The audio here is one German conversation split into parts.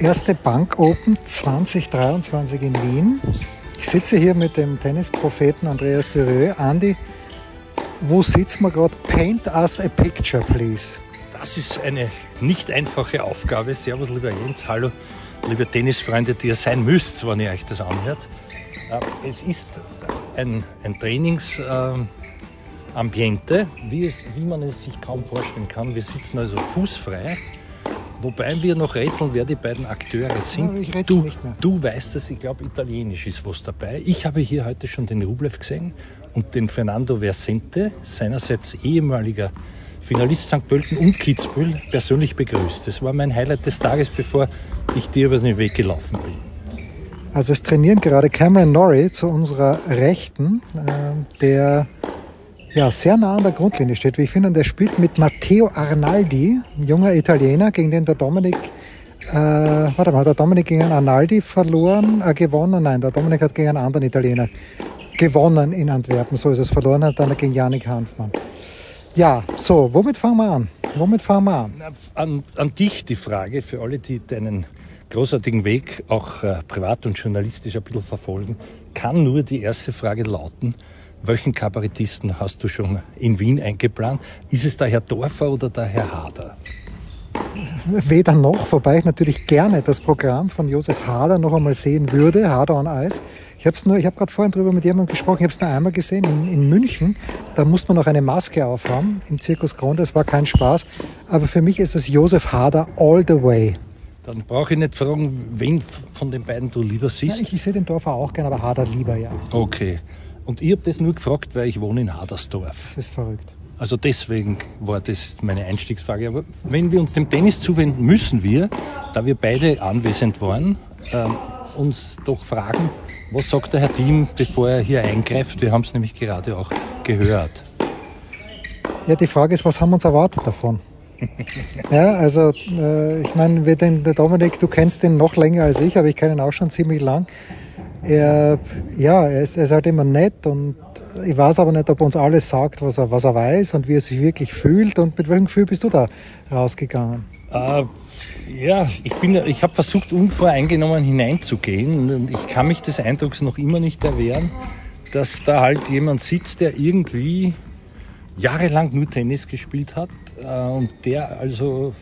Erste Bank Open 2023 in Wien. Ich sitze hier mit dem Tennispropheten Andreas Düreux. Andi, wo sitzen wir gerade? Paint us a picture, please. Das ist eine nicht einfache Aufgabe. Servus, lieber Jens. Hallo, liebe Tennisfreunde, die ihr sein müsst, wenn ihr euch das anhört. Äh, es ist ein, ein Trainingsambiente, wie, wie man es sich kaum vorstellen kann. Wir sitzen also fußfrei Wobei wir noch rätseln, wer die beiden Akteure sind. Du, du weißt es, ich glaube, italienisch ist was dabei. Ich habe hier heute schon den Rublev gesehen und den Fernando Versente, seinerseits ehemaliger Finalist St. Pölten und Kitzbühel, persönlich begrüßt. Das war mein Highlight des Tages, bevor ich dir über den Weg gelaufen bin. Also es trainieren gerade Cameron Norrie zu unserer Rechten, äh, der ja, sehr nah an der Grundlinie steht, wie ich finde. Und er spielt mit Matteo Arnaldi, junger Italiener, gegen den der Dominik, äh, warte mal, der Dominik gegen Arnaldi verloren, äh, gewonnen. Nein, der Dominik hat gegen einen anderen Italiener gewonnen in Antwerpen. So ist es verloren, hat dann gegen Janik Hanfmann. Ja, so, womit fangen wir an? Womit fangen wir an? An, an dich die Frage, für alle, die deinen großartigen Weg auch äh, privat und journalistisch ein bisschen verfolgen, kann nur die erste Frage lauten, welchen Kabarettisten hast du schon in Wien eingeplant? Ist es der Herr Dorfer oder der Herr Hader? Weder noch, wobei ich natürlich gerne das Programm von Josef Hader noch einmal sehen würde, Hader on Eis. Ich habe nur, ich habe gerade vorhin drüber mit jemandem gesprochen, ich habe es nur einmal gesehen in, in, München. Da musste man noch eine Maske aufhaben im Zirkus Grund. Das war kein Spaß. Aber für mich ist es Josef Hader all the way. Dann brauche ich nicht fragen, wen von den beiden du lieber siehst. Ja, ich, ich sehe den Dorfer auch gerne, aber Hader lieber, ja. Okay. Und ich habe das nur gefragt, weil ich wohne in Hadersdorf. Das ist verrückt. Also deswegen war das meine Einstiegsfrage. Aber wenn wir uns dem Tennis zuwenden, müssen wir, da wir beide anwesend waren, äh, uns doch fragen, was sagt der Herr Thiem, bevor er hier eingreift? Wir haben es nämlich gerade auch gehört. Ja, die Frage ist, was haben wir uns erwartet davon? ja, also äh, ich meine, den Dominik, du kennst ihn noch länger als ich, aber ich kenne ihn auch schon ziemlich lang er, ja, er ist, er ist, halt immer nett und ich weiß aber nicht, ob er uns alles sagt, was er, was er weiß und wie er sich wirklich fühlt. Und mit welchem Gefühl bist du da rausgegangen? Äh, ja, ich, ich habe versucht, unvoreingenommen hineinzugehen und ich kann mich des Eindrucks noch immer nicht erwehren, dass da halt jemand sitzt, der irgendwie jahrelang nur Tennis gespielt hat äh, und der also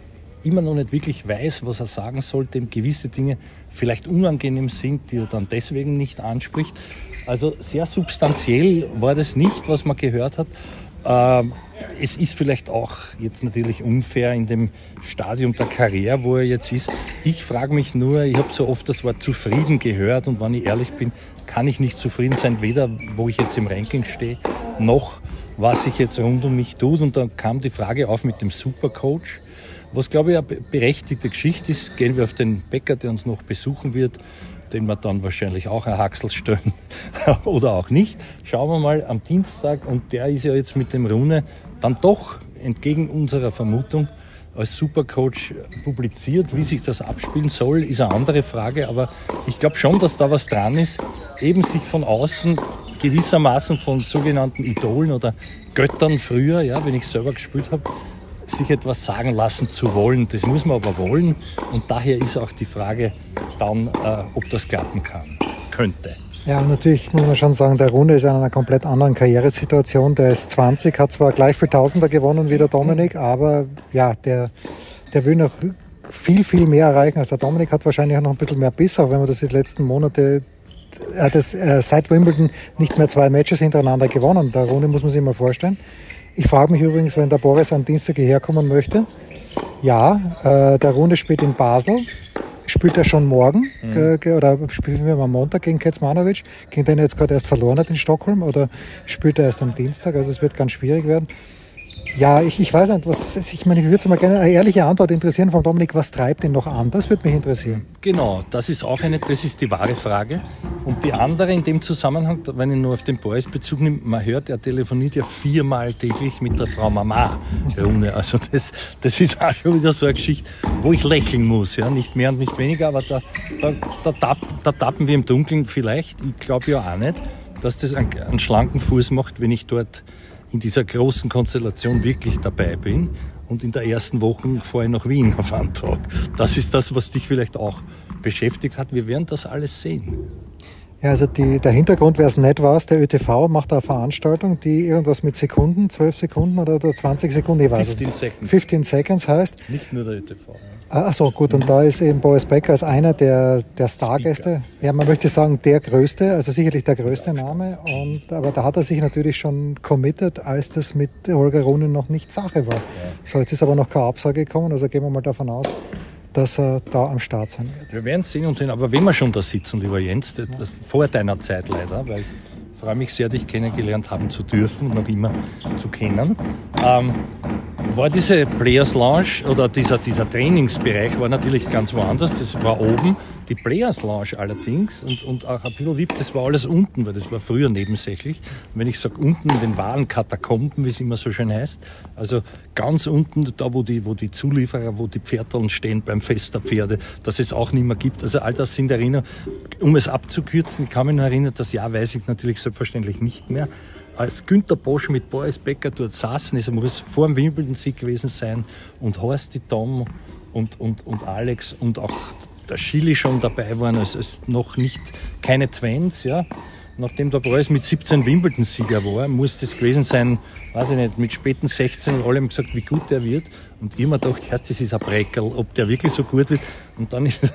immer noch nicht wirklich weiß, was er sagen sollte, ihm gewisse Dinge vielleicht unangenehm sind, die er dann deswegen nicht anspricht. Also sehr substanziell war das nicht, was man gehört hat. Ähm, es ist vielleicht auch jetzt natürlich unfair in dem Stadium der Karriere, wo er jetzt ist. Ich frage mich nur, ich habe so oft das Wort zufrieden gehört und wenn ich ehrlich bin, kann ich nicht zufrieden sein, weder wo ich jetzt im Ranking stehe, noch was sich jetzt rund um mich tut. Und dann kam die Frage auf mit dem Supercoach. Was, glaube ich, eine berechtigte Geschichte ist, gehen wir auf den Bäcker, der uns noch besuchen wird, den wir dann wahrscheinlich auch ein Haxel stellen oder auch nicht. Schauen wir mal am Dienstag und der ist ja jetzt mit dem Rune dann doch entgegen unserer Vermutung als Supercoach publiziert. Wie sich das abspielen soll, ist eine andere Frage, aber ich glaube schon, dass da was dran ist, eben sich von außen gewissermaßen von sogenannten Idolen oder Göttern früher, ja, wenn ich selber gespielt habe, sich etwas sagen lassen zu wollen. Das muss man aber wollen. Und daher ist auch die Frage dann, äh, ob das klappen kann, könnte. Ja, natürlich muss man schon sagen, der Rune ist in einer komplett anderen Karrieresituation. Der ist 20, hat zwar gleich viel Tausender gewonnen wie der Dominik, aber ja, der, der will noch viel, viel mehr erreichen als der Dominik, hat wahrscheinlich auch noch ein bisschen mehr Biss, auch wenn man das die letzten Monate er hat das, äh, seit Wimbledon nicht mehr zwei Matches hintereinander gewonnen. Der Rune muss man sich mal vorstellen. Ich frage mich übrigens, wenn der Boris am Dienstag hierher kommen möchte. Ja, äh, der Runde spielt in Basel. Spielt er schon morgen mhm. oder spielen wir am Montag gegen Kecmanovic, gegen den er jetzt gerade erst verloren hat in Stockholm oder spielt er erst am Dienstag? Also es wird ganz schwierig werden. Ja, ich, ich weiß nicht, was, ich meine, ich würde mal gerne eine ehrliche Antwort interessieren von Dominik, was treibt ihn noch an? Das würde mich interessieren. Genau, das ist auch eine, das ist die wahre Frage. Und die andere in dem Zusammenhang, wenn ich nur auf den Boris Bezug nehme, man hört, er telefoniert ja viermal täglich mit der Frau Mama. Also das, das ist auch schon wieder so eine Geschichte, wo ich lächeln muss, ja, nicht mehr und nicht weniger, aber da, da, da, tapp, da tappen wir im Dunkeln vielleicht, ich glaube ja auch nicht, dass das einen, einen schlanken Fuß macht, wenn ich dort in dieser großen Konstellation wirklich dabei bin. Und in der ersten Woche fahre ich nach Wien auf Tag. Das ist das, was dich vielleicht auch beschäftigt hat. Wir werden das alles sehen. Ja, also die, der Hintergrund, wer es nicht weiß, der ÖTV macht eine Veranstaltung, die irgendwas mit Sekunden, 12 Sekunden oder 20 Sekunden, ich weiß 15 Seconds. 15 Seconds heißt. Nicht nur der ÖTV. Ja. Ah, ach so, gut, und da ist eben Boris Becker als einer der, der Stargäste. Ja, man möchte sagen, der größte, also sicherlich der größte Name. Und, aber da hat er sich natürlich schon committed, als das mit Holger Rune noch nicht Sache war. Ja. So, jetzt ist aber noch keine Absage gekommen, also gehen wir mal davon aus, dass er da am Start sein wird. Wir werden sehen und sehen, aber wenn wir schon da sitzen, lieber Jens, das, das vor deiner Zeit leider, weil ich freue mich sehr, dich kennengelernt haben zu dürfen und noch immer zu kennen. Ähm, war diese Players Lounge oder dieser, dieser Trainingsbereich war natürlich ganz woanders. Das war oben. Die Players Lounge allerdings und, und auch ein bisschen VIP, das war alles unten, weil das war früher nebensächlich. Und wenn ich sage unten in den wahren Katakomben, wie es immer so schön heißt, also ganz unten, da wo die, wo die Zulieferer, wo die Pferdeln stehen beim Fest der Pferde, dass es auch nicht mehr gibt. Also all das sind Erinnerungen. Um es abzukürzen, ich kann mich noch erinnern, das Jahr weiß ich natürlich selbstverständlich nicht mehr als Günter Bosch mit Boris Becker dort saßen, es muss vor dem Wimbledon-Sieg gewesen sein und Horst, die Tom und, und, und Alex und auch der Chili schon dabei waren, also es ist noch nicht keine Twins, ja. Nachdem der Boris mit 17 Wimbledon-Sieger war, muss das gewesen sein, weiß ich nicht, mit späten 16 und alle haben gesagt, wie gut der wird. Und ich mir gedacht, Herz, das ist ein Breckerl, ob der wirklich so gut wird. Und dann ist,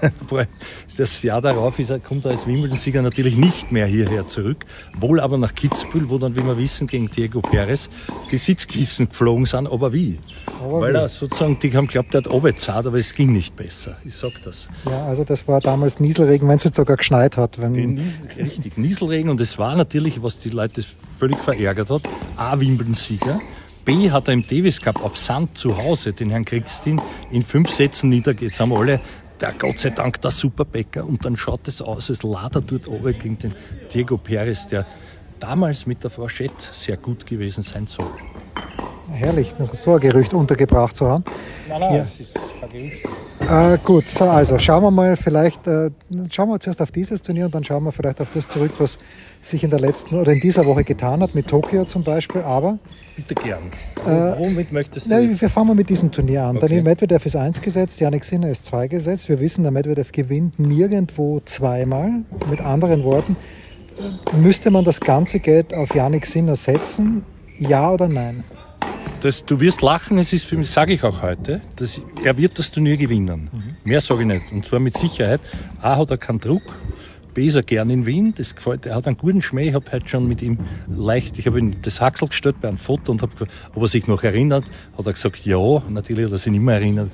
das Jahr darauf ist er, kommt er als Wimbledon-Sieger natürlich nicht mehr hierher zurück. Wohl aber nach Kitzbühel, wo dann, wie wir wissen, gegen Diego Perez die Sitzkissen geflogen sind. Aber wie? Aber Weil wie? er sozusagen, die haben geglaubt, er hat runtergezahlt, aber es ging nicht besser. Ich sag das. Ja, also das war damals Nieselregen, wenn es jetzt sogar geschneit hat. Wenn Niesel, richtig, Nieselregen. Und es war natürlich, was die Leute völlig verärgert hat, A, Wimbledon-Sieger. B hat er im Davis Cup auf Sand zu Hause den Herrn Kriegstin in fünf Sätzen niedergeht. Jetzt haben alle, der Gott sei Dank der Superbäcker. Und dann schaut es aus, als ladert dort oben gegen den Diego Perez, der damals mit der Frau Schett sehr gut gewesen sein soll. Herrlich, noch so ein Gerücht untergebracht zu haben. Nein, nein, ja. es ist kein Gerücht. Äh, gut, so, also schauen wir mal vielleicht, äh, schauen wir zuerst auf dieses Turnier und dann schauen wir vielleicht auf das zurück, was sich in der letzten oder in dieser Woche getan hat, mit Tokio zum Beispiel, aber... Bitte gern. Äh, Womit möchtest du? Na, wir fangen mal mit diesem Turnier an. Okay. Daniel Medvedev ist 1 gesetzt, Janik Sinner ist 2 gesetzt. Wir wissen, der Medvedev gewinnt nirgendwo zweimal. Mit anderen Worten, müsste man das ganze Geld auf Janik Sinner setzen? Ja oder nein? Das, du wirst lachen, es ist für mich, sage ich auch heute, dass er wird das Turnier gewinnen. Mhm. Mehr sage ich nicht. Und zwar mit Sicherheit. A hat er keinen Druck. B ist er gern in Wien. Das gefällt, er hat einen guten Schmäh. Ich habe heute schon mit ihm leicht, ich habe ihm das Haxel gestellt bei einem Foto und habe ob er sich noch erinnert. Hat er gesagt, ja, natürlich hat er sich nicht mehr erinnert,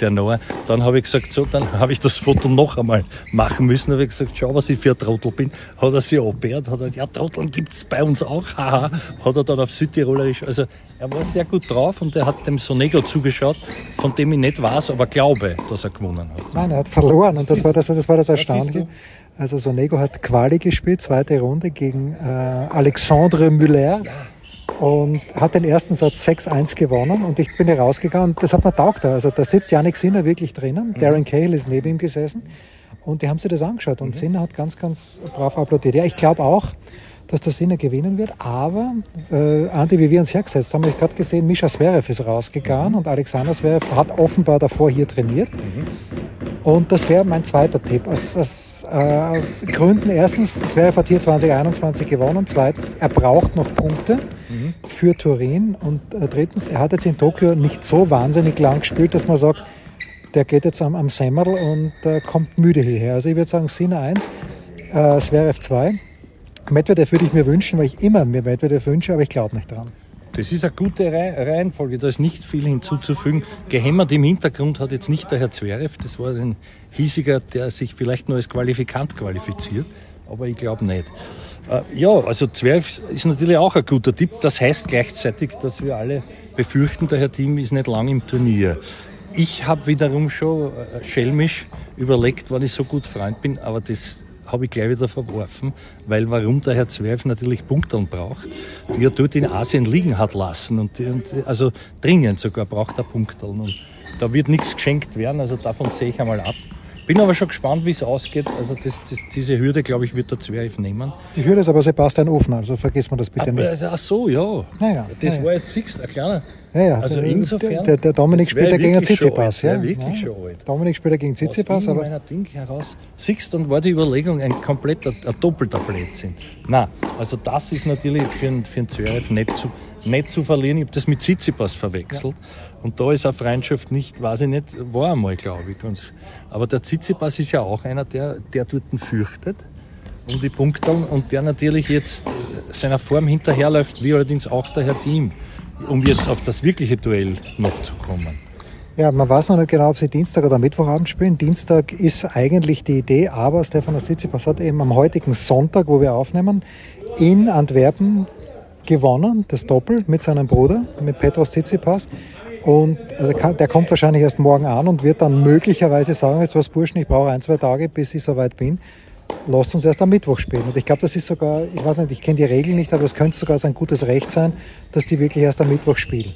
der Noah. Dann habe ich gesagt, so, dann habe ich das Foto noch einmal machen müssen. Habe ich gesagt, schau, was ich für ein Trottel bin. Hat er sich abgehört, hat er, ja, Trotteln gibt's bei uns auch, haha. Hat er dann auf Südtirolerisch, also er war sehr gut drauf und er hat dem Sonego zugeschaut, von dem ich nicht weiß, aber glaube, dass er gewonnen hat. Nein, er hat verloren und das war das, das, war das Erstaunliche. Also Sonego hat Quali gespielt, zweite Runde gegen äh, Alexandre Müller und hat den ersten Satz 6-1 gewonnen und ich bin hier rausgegangen und das hat mir taugt. Also da sitzt Yannick Sinner wirklich drinnen, mhm. Darren Cahill ist neben ihm gesessen und die haben sich das angeschaut und mhm. Sinner hat ganz, ganz brav applaudiert. Ja, ich glaube auch, dass der Sinner gewinnen wird. Aber, äh, Andi, wie wir uns hergesetzt haben, habe ich gerade gesehen, Mischa Zverev ist rausgegangen mhm. und Alexander Zverev hat offenbar davor hier trainiert. Mhm. Und das wäre mein zweiter Tipp. Aus, aus, äh, Gründen, erstens, Zverev hat hier 2021 gewonnen. Zweitens, er braucht noch Punkte mhm. für Turin. Und äh, drittens, er hat jetzt in Tokio nicht so wahnsinnig lang gespielt, dass man sagt, der geht jetzt am, am Semmerl und äh, kommt müde hierher. Also ich würde sagen, Sinner 1, äh, Zverev 2. Medvedev würde ich mir wünschen, weil ich immer mir Medvedev wünsche, aber ich glaube nicht daran. Das ist eine gute Reihenfolge, da ist nicht viel hinzuzufügen. Gehämmert im Hintergrund hat jetzt nicht der Herr Zverev, das war ein hiesiger, der sich vielleicht nur als Qualifikant qualifiziert. aber ich glaube nicht. Äh, ja, also 12 ist natürlich auch ein guter Tipp. Das heißt gleichzeitig, dass wir alle befürchten, der Herr Team ist nicht lang im Turnier. Ich habe wiederum schon äh, schelmisch überlegt, wann ich so gut Freund bin, aber das habe ich gleich wieder verworfen, weil warum der Herr Zwerf natürlich Punkteln braucht, die er dort in Asien liegen hat lassen und, und also dringend sogar braucht er Punkteln und da wird nichts geschenkt werden, also davon sehe ich einmal ab. Bin aber schon gespannt, wie es ausgeht. Also das, das, diese Hürde, glaube ich, wird der Zwerg nehmen. Die Hürde ist aber Sebastian Ofner, also vergisst man das bitte aber, nicht. Also, ach so, ja. Naja, das naja. war jetzt Sixth, ein kleiner. Ja, ja. Also der, insofern. Der, der Dominik spielt ja gegen Tsitsipas. Ja, Ja? wirklich ja. schon alt. Dominik spielt ja gegen Tsitsipas, aber meiner Ding heraus. Siehst dann war die Überlegung ein kompletter, ein doppelter Blödsinn. Nein, also das ist natürlich für einen, für einen Zverev nicht zu, nicht zu verlieren. Ich habe das mit Tsitsipas verwechselt. Und da ist eine Freundschaft nicht, weiß ich nicht, war einmal, glaube ich. Und, aber der Tsitsipas ist ja auch einer, der, der dort fürchtet um die Punkte und der natürlich jetzt seiner Form hinterherläuft, wie allerdings auch der Herr Team, um jetzt auf das wirkliche Duell noch zu kommen. ja, man weiß noch nicht genau, ob sie Dienstag oder Mittwochabend spielen. Dienstag ist eigentlich die Idee, aber Stefano Tsitsipas hat eben am heutigen Sonntag, wo wir aufnehmen, in Antwerpen gewonnen, das Doppel mit seinem Bruder, mit Petros Tsitsipas. Und kann- der kommt wahrscheinlich erst morgen an und wird dann möglicherweise sagen, jetzt was Burschen, ich brauche ein, zwei Tage, bis ich soweit bin. Lasst uns erst am Mittwoch spielen. Und ich glaube, das ist sogar, ich weiß nicht, ich kenne die Regeln nicht, aber es könnte sogar sein gutes Recht sein, dass die wirklich erst am Mittwoch spielen.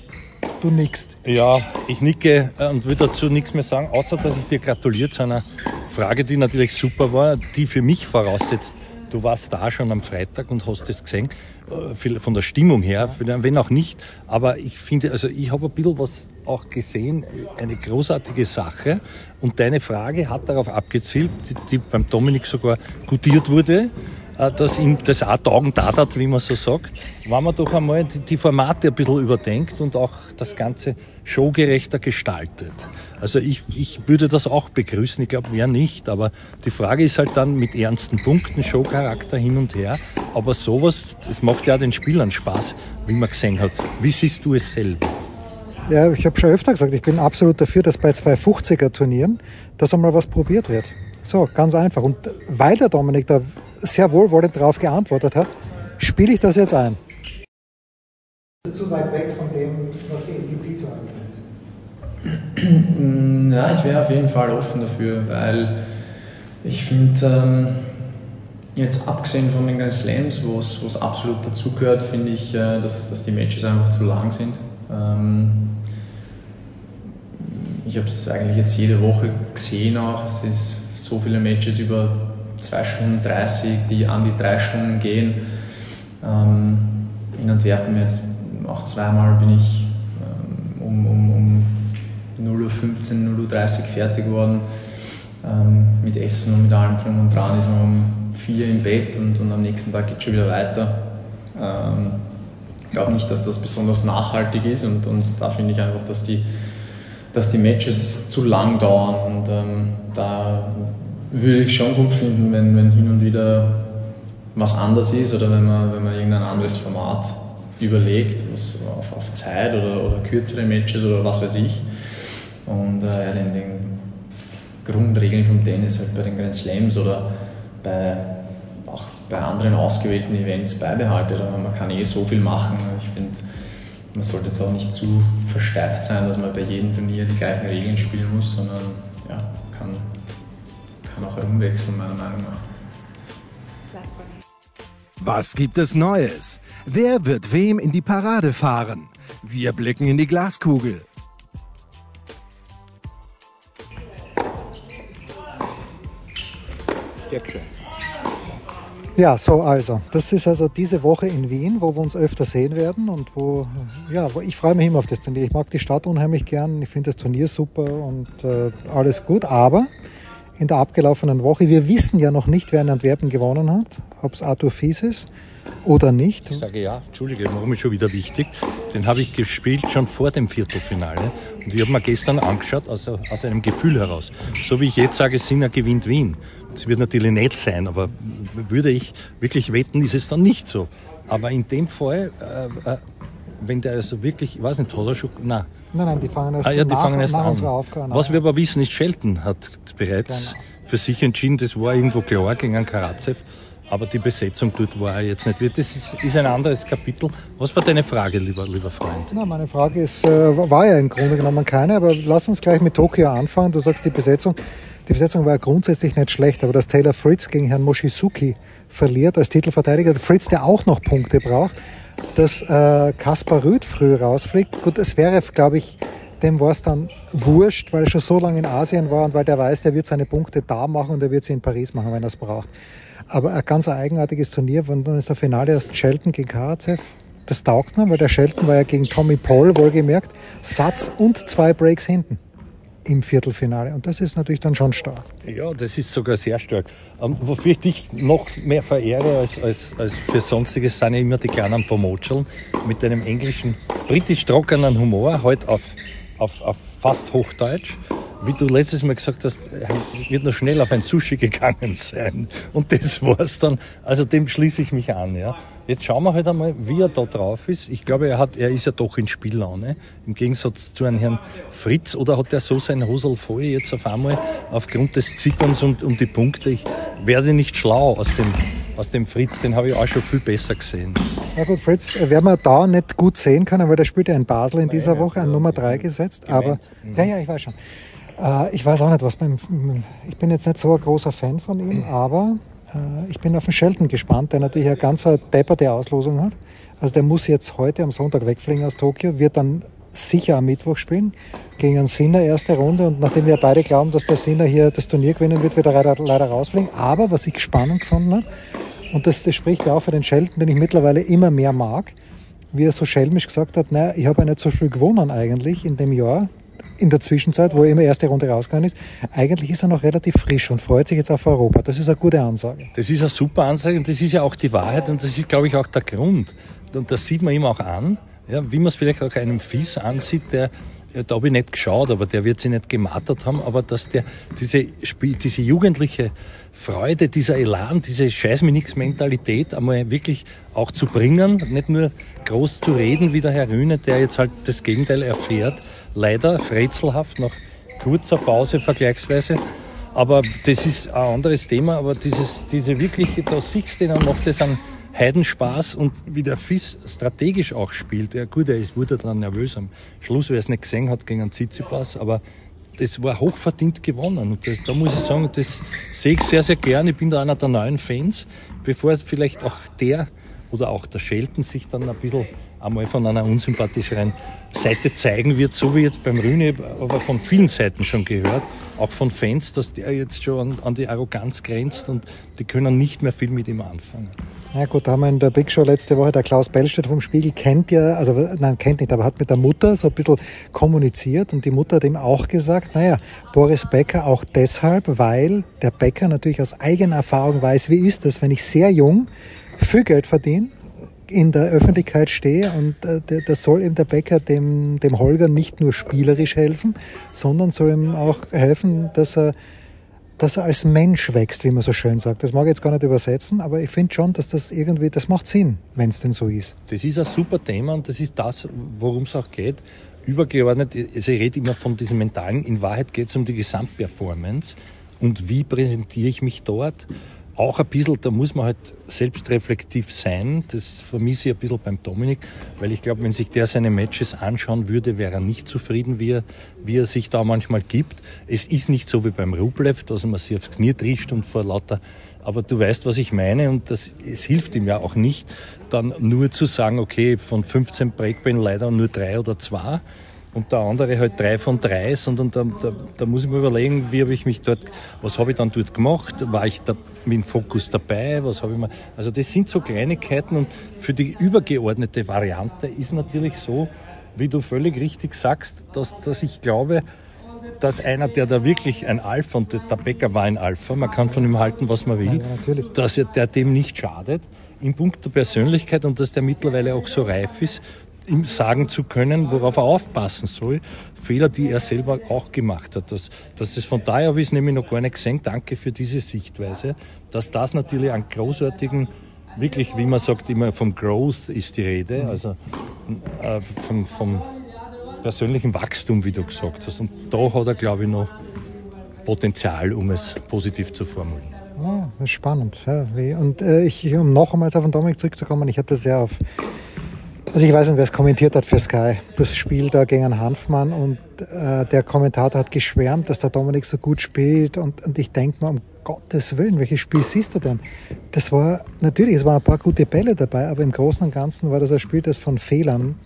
Du nickst. Ja, ich nicke äh, und will dazu nichts mehr sagen, außer dass ich dir gratuliere zu einer Frage, die natürlich super war, die für mich voraussetzt, du warst da schon am Freitag und hast es gesehen, äh, von der Stimmung her, wenn auch nicht, aber ich finde, also ich habe ein bisschen was auch gesehen, eine großartige Sache. Und deine Frage hat darauf abgezielt, die, die beim Dominik sogar gutiert wurde, äh, dass ihm das auch taugen tat hat, wie man so sagt, wenn man doch einmal die, Formate ein bisschen überdenkt und auch das Ganze showgerechter gestaltet. Also ich, ich würde das auch begrüßen, ich glaube, wer nicht, aber die Frage ist halt dann mit ernsten Punkten, Showcharakter hin und her, aber sowas, das macht ja den Spielern Spaß, wie man gesehen hat. Wie siehst du es selber? Ja, ich habe schon öfter gesagt, ich bin absolut dafür, dass bei zwei 50er Turnieren, dass einmal was probiert wird. So, ganz einfach. Und weil der Dominik da sehr wohlwollend darauf geantwortet hat, spiele ich das jetzt ein. Das ist zu weit weg von dem, was die ATP-Tour Mm, Ja, ich wäre auf jeden Fall offen dafür, weil ich finde, ähm, jetzt abgesehen von den Grand Slams, wo es absolut dazugehört, finde ich, äh, dass, dass die Matches einfach zu lang sind. Ähm, ich habe es eigentlich jetzt jede Woche gesehen auch. Es ist so viele Matches über 2 Stunden 30, die an die 3 Stunden gehen. Ähm, in Antwerpen jetzt auch zweimal bin ich ähm, um, um, um 0.15 Uhr, 0.30 Uhr fertig geworden. Ähm, mit Essen und mit allem drum und dran ist man um 4 Uhr im Bett und, und am nächsten Tag geht es schon wieder weiter. Ähm, ich glaube nicht, dass das besonders nachhaltig ist und, und da finde ich einfach, dass die, dass die Matches zu lang dauern und ähm, da würde ich schon gut finden, wenn, wenn hin und wieder was anders ist oder wenn man, wenn man irgendein anderes Format überlegt, was auf, auf Zeit oder, oder kürzere Matches oder was weiß ich. Und äh, ja, den, den Grundregeln vom Tennis halt bei den Grand Slams oder bei, auch bei anderen ausgewählten Events beibehalten. Aber man kann eh so viel machen. Ich finde, man sollte jetzt auch nicht zu versteift sein, dass man bei jedem Turnier die gleichen Regeln spielen muss, sondern ja, kann, kann auch herumwechseln, meiner Meinung nach. Was gibt es Neues? Wer wird wem in die Parade fahren? Wir blicken in die Glaskugel. Ja, so also. Das ist also diese Woche in Wien, wo wir uns öfter sehen werden und wo, ja, wo ich freue mich immer auf das Turnier. Ich mag die Stadt unheimlich gern. Ich finde das Turnier super und äh, alles gut. Aber in der abgelaufenen Woche, wir wissen ja noch nicht, wer in Antwerpen gewonnen hat, ob es Arthur Fies ist oder nicht. Ich sage ja, Entschuldige, warum ist schon wieder wichtig? Den habe ich gespielt schon vor dem Viertelfinale. Und ich habe mir gestern angeschaut, aus, aus einem Gefühl heraus. So wie ich jetzt sage, Sinner gewinnt Wien. Das wird natürlich nicht sein, aber würde ich wirklich wetten, ist es dann nicht so. Aber in dem Fall, äh, äh, wenn der also wirklich, ich weiß nicht, hat er schon, nein. Nein, nein, die fangen erst, Ah, ja, die nach, fangen erst nach an. unserer Aufgabe Was wir aber wissen, ist, Shelton hat bereits Genau. für sich entschieden, das war irgendwo klar gegen einen Karatsev. Aber die Besetzung dort war jetzt nicht. Das ist, ist ein anderes Kapitel. Was war deine Frage, lieber, lieber Freund? Na, meine Frage ist, äh, war ja im Grunde genommen keine, aber lass uns gleich mit Tokio anfangen. Du sagst, die Besetzung, die Besetzung war ja grundsätzlich nicht schlecht, aber dass Taylor Fritz gegen Herrn Moshizuki verliert als Titelverteidiger, Fritz, der auch noch Punkte braucht, dass äh, Kaspar Rüth früh rausfliegt. Gut, es wäre, glaube ich, dem war es dann wurscht, weil er schon so lange in Asien war und weil der weiß, der wird seine Punkte da machen und er wird sie in Paris machen, wenn er es braucht. Aber ein ganz eigenartiges Turnier, und dann ist der Finale aus Shelton gegen Karatsev. Das taugt mir, weil der Shelton war ja gegen Tommy Paul, wohlgemerkt, Satz und zwei Breaks hinten im Viertelfinale. Und das ist natürlich dann schon stark. Ja, das ist sogar sehr stark. Ähm, wofür ich dich noch mehr verehre als, als, als für Sonstiges, sind ja immer die kleinen Pomocheln mit einem englischen, britisch trockenen Humor, halt auf auf, auf fast Hochdeutsch. Wie du letztes Mal gesagt hast, wird nur schnell auf ein Sushi gegangen sein. Und das war's dann. Also dem schließe ich mich an. Ja. Jetzt schauen wir halt einmal, wie er da drauf ist. Ich glaube, er, hat, er ist ja doch in Spiellaune. Im Gegensatz zu einem Herrn Fritz. Oder hat er so sein Hosel voll jetzt auf einmal aufgrund des Zitterns und um die Punkte? Ich werde nicht schlau aus dem, aus dem Fritz. Den habe ich auch schon viel besser gesehen. Ja gut, Fritz werden wir da nicht gut sehen können, weil der spielt ja in Basel in dieser Woche an Nummer 3 gesetzt. Aber ja, ja, ich weiß schon. Äh, ich weiß auch nicht, was beim. Ich bin jetzt nicht so ein großer Fan von ihm, aber ich bin auf den Shelton gespannt, der natürlich eine ganz depperte Auslosung hat. Also der muss jetzt heute am Sonntag wegfliegen aus Tokio, wird dann sicher am Mittwoch spielen gegen einen Sinner erste Runde und nachdem wir beide glauben, dass der Sinner hier das Turnier gewinnen wird, wird er leider, leider rausfliegen. Aber was ich spannend gefunden habe, und das, das spricht ja auch für den Shelton, den ich mittlerweile immer mehr mag, wie er so schelmisch gesagt hat, naja, ich habe ja nicht so viel gewonnen eigentlich in dem Jahr, in der Zwischenzeit, wo er immer erste Runde rausgegangen ist. Eigentlich ist er noch relativ frisch und freut sich jetzt auf Europa. Das ist eine gute Ansage. Das ist eine super Ansage und das ist ja auch die Wahrheit und das ist, glaube ich, auch der Grund. Und das sieht man ihm auch an, ja, wie man es vielleicht auch einem Fies ansieht, der ja, da habe ich nicht geschaut, aber der wird sich nicht gemartert haben, aber dass der diese, diese jugendliche Freude, dieser Elan, diese Scheiß mir nix Mentalität einmal wirklich auch zu bringen, nicht nur groß zu reden wie der Herr Rühne, der jetzt halt das Gegenteil erfährt, leider rätselhaft nach kurzer Pause vergleichsweise. Aber das ist ein anderes Thema, aber dieses, diese wirkliche, da siehst du dann macht das einen Heidenspaß und wie der Fiss strategisch auch spielt. Ja gut, er ist, wurde dann nervös am Schluss, weil er es nicht gesehen hat gegen einen Tsitsipas, aber das war hochverdient gewonnen. Und das, da muss ich sagen, das sehe ich sehr, sehr gern. Ich bin da einer der neuen Fans, bevor vielleicht auch der oder auch der Schelten sich dann ein bisschen einmal von einer unsympathischeren Seite zeigen wird, so wie jetzt beim Rühne, aber von vielen Seiten schon gehört, auch von Fans, dass der jetzt schon an, an die Arroganz grenzt und die können nicht mehr viel mit ihm anfangen. Ja gut, da haben wir in der Big Show letzte Woche, der Klaus Bellstedt vom Spiegel kennt ja, also nein, kennt nicht, aber hat mit der Mutter so ein bisschen kommuniziert und die Mutter hat ihm auch gesagt, naja, Boris Becker auch deshalb, weil der Becker natürlich aus eigener Erfahrung weiß, wie ist das, wenn ich sehr jung viel Geld verdiene, in der Öffentlichkeit stehe und äh, das soll eben der Becker dem, dem Holger nicht nur spielerisch helfen, sondern soll ihm auch helfen, dass er dass er als Mensch wächst, wie man so schön sagt. Das mag ich jetzt gar nicht übersetzen, aber ich finde schon, dass das irgendwie, das macht Sinn, wenn es denn so ist. Das ist ein super Thema und das ist das, worum es auch geht. Übergeordnet, also ich rede immer von diesem mentalen, in Wahrheit geht es um die Gesamtperformance und wie präsentiere ich mich dort auch ein bisschen, da muss man halt selbstreflektiv sein. Das vermisse ich ein bisschen beim Dominik, weil ich glaube, wenn sich der seine Matches anschauen würde, wäre er nicht zufrieden, wie er, wie er sich da manchmal gibt. Es ist nicht so wie beim Rublev, dass man sich aufs Knie trischt und vor lauter, aber du weißt, was ich meine und das, es hilft ihm ja auch nicht, dann nur zu sagen, okay, von 15 Breakbein leider nur drei oder zwei und der andere halt drei von drei, sondern da, da, da muss ich mir überlegen, wie habe ich mich dort, was habe ich dann dort gemacht, war ich da mit dem Fokus dabei, was habe ich mal, also das sind so Kleinigkeiten und für die übergeordnete Variante ist natürlich so, wie du völlig richtig sagst, dass, dass ich glaube, dass einer, der da wirklich ein Alpha, und der Bäcker war ein Alpha, man kann von ihm halten, was man will, ja, dass er der dem nicht schadet, in puncto Persönlichkeit und dass der mittlerweile auch so reif ist, ihm sagen zu können, worauf er aufpassen soll. Fehler, die er selber auch gemacht hat. Dass, dass das von daher habe ich es nämlich noch gar nicht gesehen. Danke für diese Sichtweise. Dass das natürlich einen großartigen, wirklich, wie man sagt, immer vom Growth ist die Rede, also äh, vom, vom persönlichen Wachstum, wie du gesagt hast. Und da hat er, glaube ich, noch Potenzial, um es positiv zu formulieren. Ja, das ist spannend. Ja, und äh, ich, um noch einmal auf den Dominik zurückzukommen, ich habe das ja auf, also ich weiß nicht, wer es kommentiert hat für Sky, das Spiel da gegen Hanfmann und äh, der Kommentator hat geschwärmt, dass der Dominik so gut spielt und, und ich denke mal, um Gottes Willen, welches Spiel siehst du denn? Das war, natürlich, es waren ein paar gute Bälle dabei, aber im Großen und Ganzen war das ein Spiel, das von Fehlern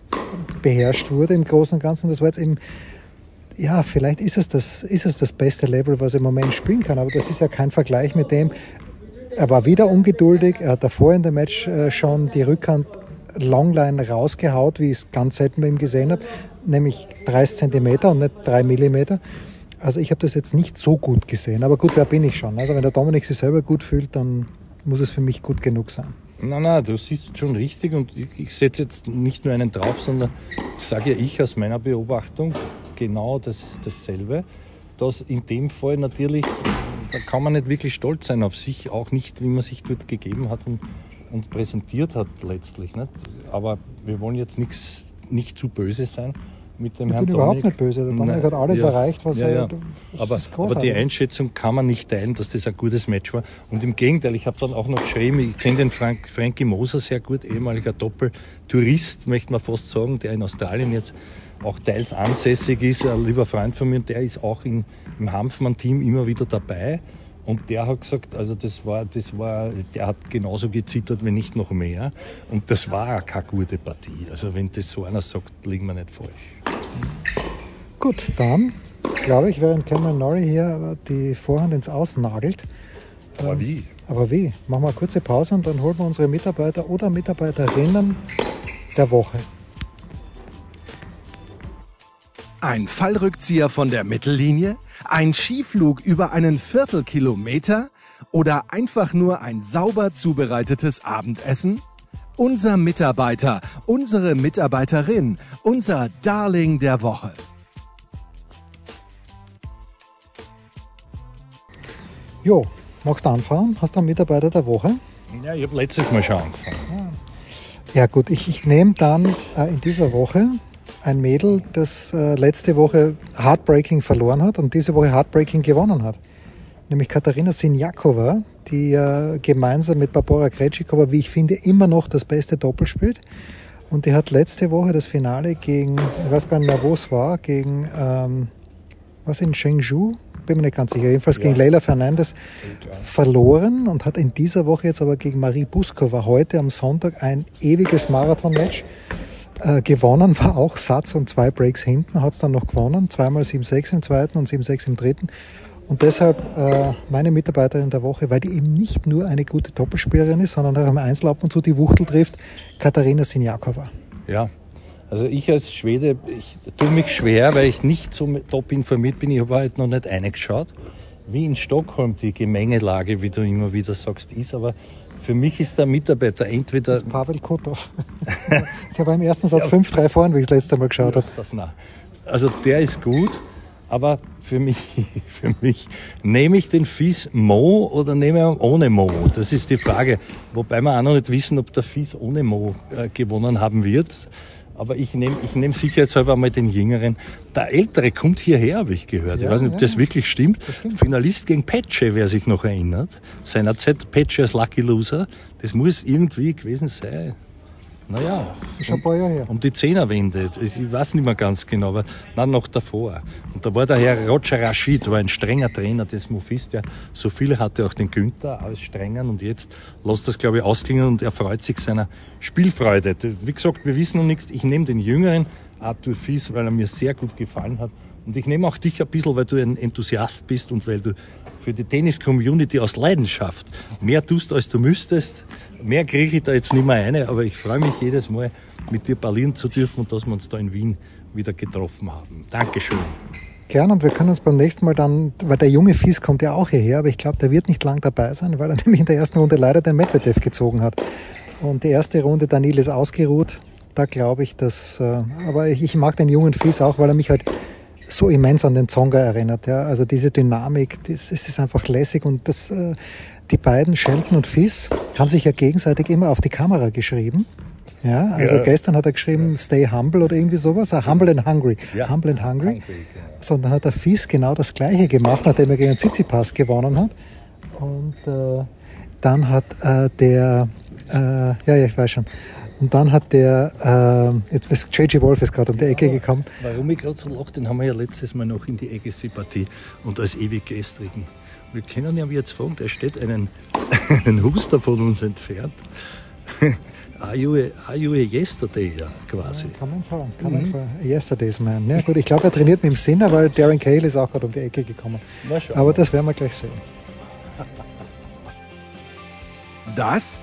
beherrscht wurde, im Großen und Ganzen. Das war jetzt eben ja, vielleicht ist es, das, ist es das beste Level, was er im Moment spielen kann, aber das ist ja kein Vergleich mit dem. Er war wieder ungeduldig, er hat davor in dem Match äh, schon die Rückhand Longline rausgehaut, wie ich es ganz selten bei ihm gesehen habe, nämlich 30 Zentimeter und nicht 3 Millimeter. Also ich habe das jetzt nicht so gut gesehen, aber gut, wer bin ich schon? Also wenn der Dominik sich selber gut fühlt, dann muss es für mich gut genug sein. Nein, nein, du siehst schon richtig und ich, ich setze jetzt nicht nur einen drauf, sondern sage ja ich aus meiner Beobachtung, genau das, dasselbe. Dass in dem Fall natürlich, da kann man nicht wirklich stolz sein auf sich, auch nicht, wie man sich dort gegeben hat und, und präsentiert hat letztlich. Nicht? Aber wir wollen jetzt nichts, nicht zu böse sein mit dem ich Herrn bin Dominik. überhaupt nicht böse. Der Dominik hat alles ja, erreicht, was ja, er. ja. Aber, aber die Einschätzung kann man nicht teilen, dass das ein gutes Match war. Und im Gegenteil, ich habe dann auch noch geschrieben, ich kenne den Frank, Frankie Moser sehr gut, ehemaliger Doppeltourist, möchte man fast sagen, der in Australien jetzt auch teils ansässig ist, ein lieber Freund von mir, der ist auch in, im Hanfmann-Team immer wieder dabei. Und der hat gesagt, also das war, das war, der hat genauso gezittert, wenn nicht noch mehr. Und das war auch keine gute Partie. Also wenn das so einer sagt, liegen wir nicht falsch. Gut, dann glaube ich, während Cameron Norrie hier die Vorhand ins Außen nagelt. Aber wie? Aber wie? Machen wir eine kurze Pause und dann holen wir unsere Mitarbeiter oder Mitarbeiterinnen der Woche. Ein Fallrückzieher von der Mittellinie? Ein Skiflug über einen Viertelkilometer? Oder einfach nur ein sauber zubereitetes Abendessen? Unser Mitarbeiter, unsere Mitarbeiterin, unser Darling der Woche. Jo, magst du anfangen? Hast du einen Mitarbeiter der Woche? Ja, ich habe letztes Mal schon angefangen. Ja gut, ich, ich nehme dann äh, in dieser Woche ein Mädel, das äh, letzte Woche Heartbreaking verloren hat und diese Woche Heartbreaking gewonnen hat. Nämlich Katharina Sinjakova, die äh, gemeinsam mit Barbara Krejcikova, wie ich finde, immer noch das beste Doppel spielt. Und die hat letzte Woche das Finale gegen, ich weiß gar nicht mehr, wo es war, gegen, ähm, was in Chengdu, bin mir nicht ganz sicher, jedenfalls ja. gegen Leila Fernandes verloren und hat in dieser Woche jetzt aber gegen Marie Buskova heute am Sonntag ein ewiges Marathon-Match äh, gewonnen, war auch Satz und zwei Breaks hinten, hat es dann noch gewonnen, zweimal 7-6 im zweiten und 7-6 im dritten. Und deshalb äh, meine Mitarbeiterin der Woche, weil die eben nicht nur eine gute Doppelspielerin ist, sondern auch im Einzel ab und zu die Wuchtel trifft, Katharina Sinjakova. Ja, also ich als Schwede, ich tue mich schwer, weil ich nicht so top informiert bin. Ich habe halt noch nicht eingeschaut, wie in Stockholm die Gemengelage, wie du immer wieder sagst, ist. Aber für mich ist der Mitarbeiter entweder... Das ist Pavel Kotov. der war im ersten Satz 5-3 vorn, wie ich das letzte Mal geschaut habe. Also der ist gut, aber für mich, für mich, nehme ich den Fies Mo oder nehme ich ihn ohne Mo? Das ist die Frage. Wobei wir auch noch nicht wissen, ob der Fies ohne Mo äh, gewonnen haben wird. Aber ich nehme ich nehm sicherheitshalber mal den Jüngeren. Der Ältere kommt hierher, habe ich gehört. Ja, ich weiß nicht, ob ja, das wirklich stimmt. Das stimmt. Finalist gegen Petsche, wer sich noch erinnert. Seinerzeit Petsche als Lucky Loser. Das muss irgendwie gewesen sein. Naja, schon paar Jahre her. Um die Zehnerwende. Ich weiß nicht mehr ganz genau, aber nein, noch davor. Und da war der Herr Roger Rashid, war ein strenger Trainer des Mofis, der so viele hatte, auch den Günther als strengen und jetzt lässt das, glaube ich, ausklingen und er freut sich seiner Spielfreude. Wie gesagt, wir wissen noch nichts. Ich nehme den Jüngeren, Arthur Fies, weil er mir sehr gut gefallen hat. Und ich nehme auch dich ein bisschen, weil du ein Enthusiast bist und weil du für die Tennis-Community aus Leidenschaft mehr tust, als du müsstest. Mehr kriege ich da jetzt nicht mehr eine, aber ich freue mich jedes Mal, mit dir parlieren zu dürfen und dass wir uns da in Wien wieder getroffen haben. Dankeschön. Gern und wir können uns beim nächsten Mal dann, weil der junge Fies kommt ja auch hierher, aber ich glaube, der wird nicht lang dabei sein, weil er nämlich in der ersten Runde leider den Medvedev gezogen hat. Und die erste Runde, Daniel ist ausgeruht. Da glaube ich, dass, äh, aber ich, ich mag den jungen Fies auch, weil er mich halt so immens an den Zonga erinnert. Ja. Also diese Dynamik, das, das ist einfach lässig und das, äh, die beiden, Shelton und Fiss, haben sich ja gegenseitig immer auf die Kamera geschrieben. Ja, also Ja. gestern hat er geschrieben, stay humble oder irgendwie sowas. Ah, humble and hungry. Ja. Humble and hungry. Hungry, genau. So, und dann hat der Fies genau das Gleiche gemacht, nachdem er gegen Tsitsipas gewonnen hat. Und äh, dann hat äh, der, äh, ja, ja, ich weiß schon. Und dann hat der, äh, jetzt ist JG Wolf ist gerade um die Ecke gekommen. Warum ich gerade so lache, den haben wir ja letztes Mal noch in die Agassi-Partie und als ewig gestrigen. Wir können ja jetzt fragen, der steht einen, einen Huster von uns entfernt. are, you a, are you a yesterday, ja, quasi. Kann man fragen, kann man fragen. Yesterday's Man. Ja gut, ich glaube, er trainiert mit dem Sinner, weil Darren Cahill ist auch gerade um die Ecke gekommen. Aber das werden wir gleich sehen. Das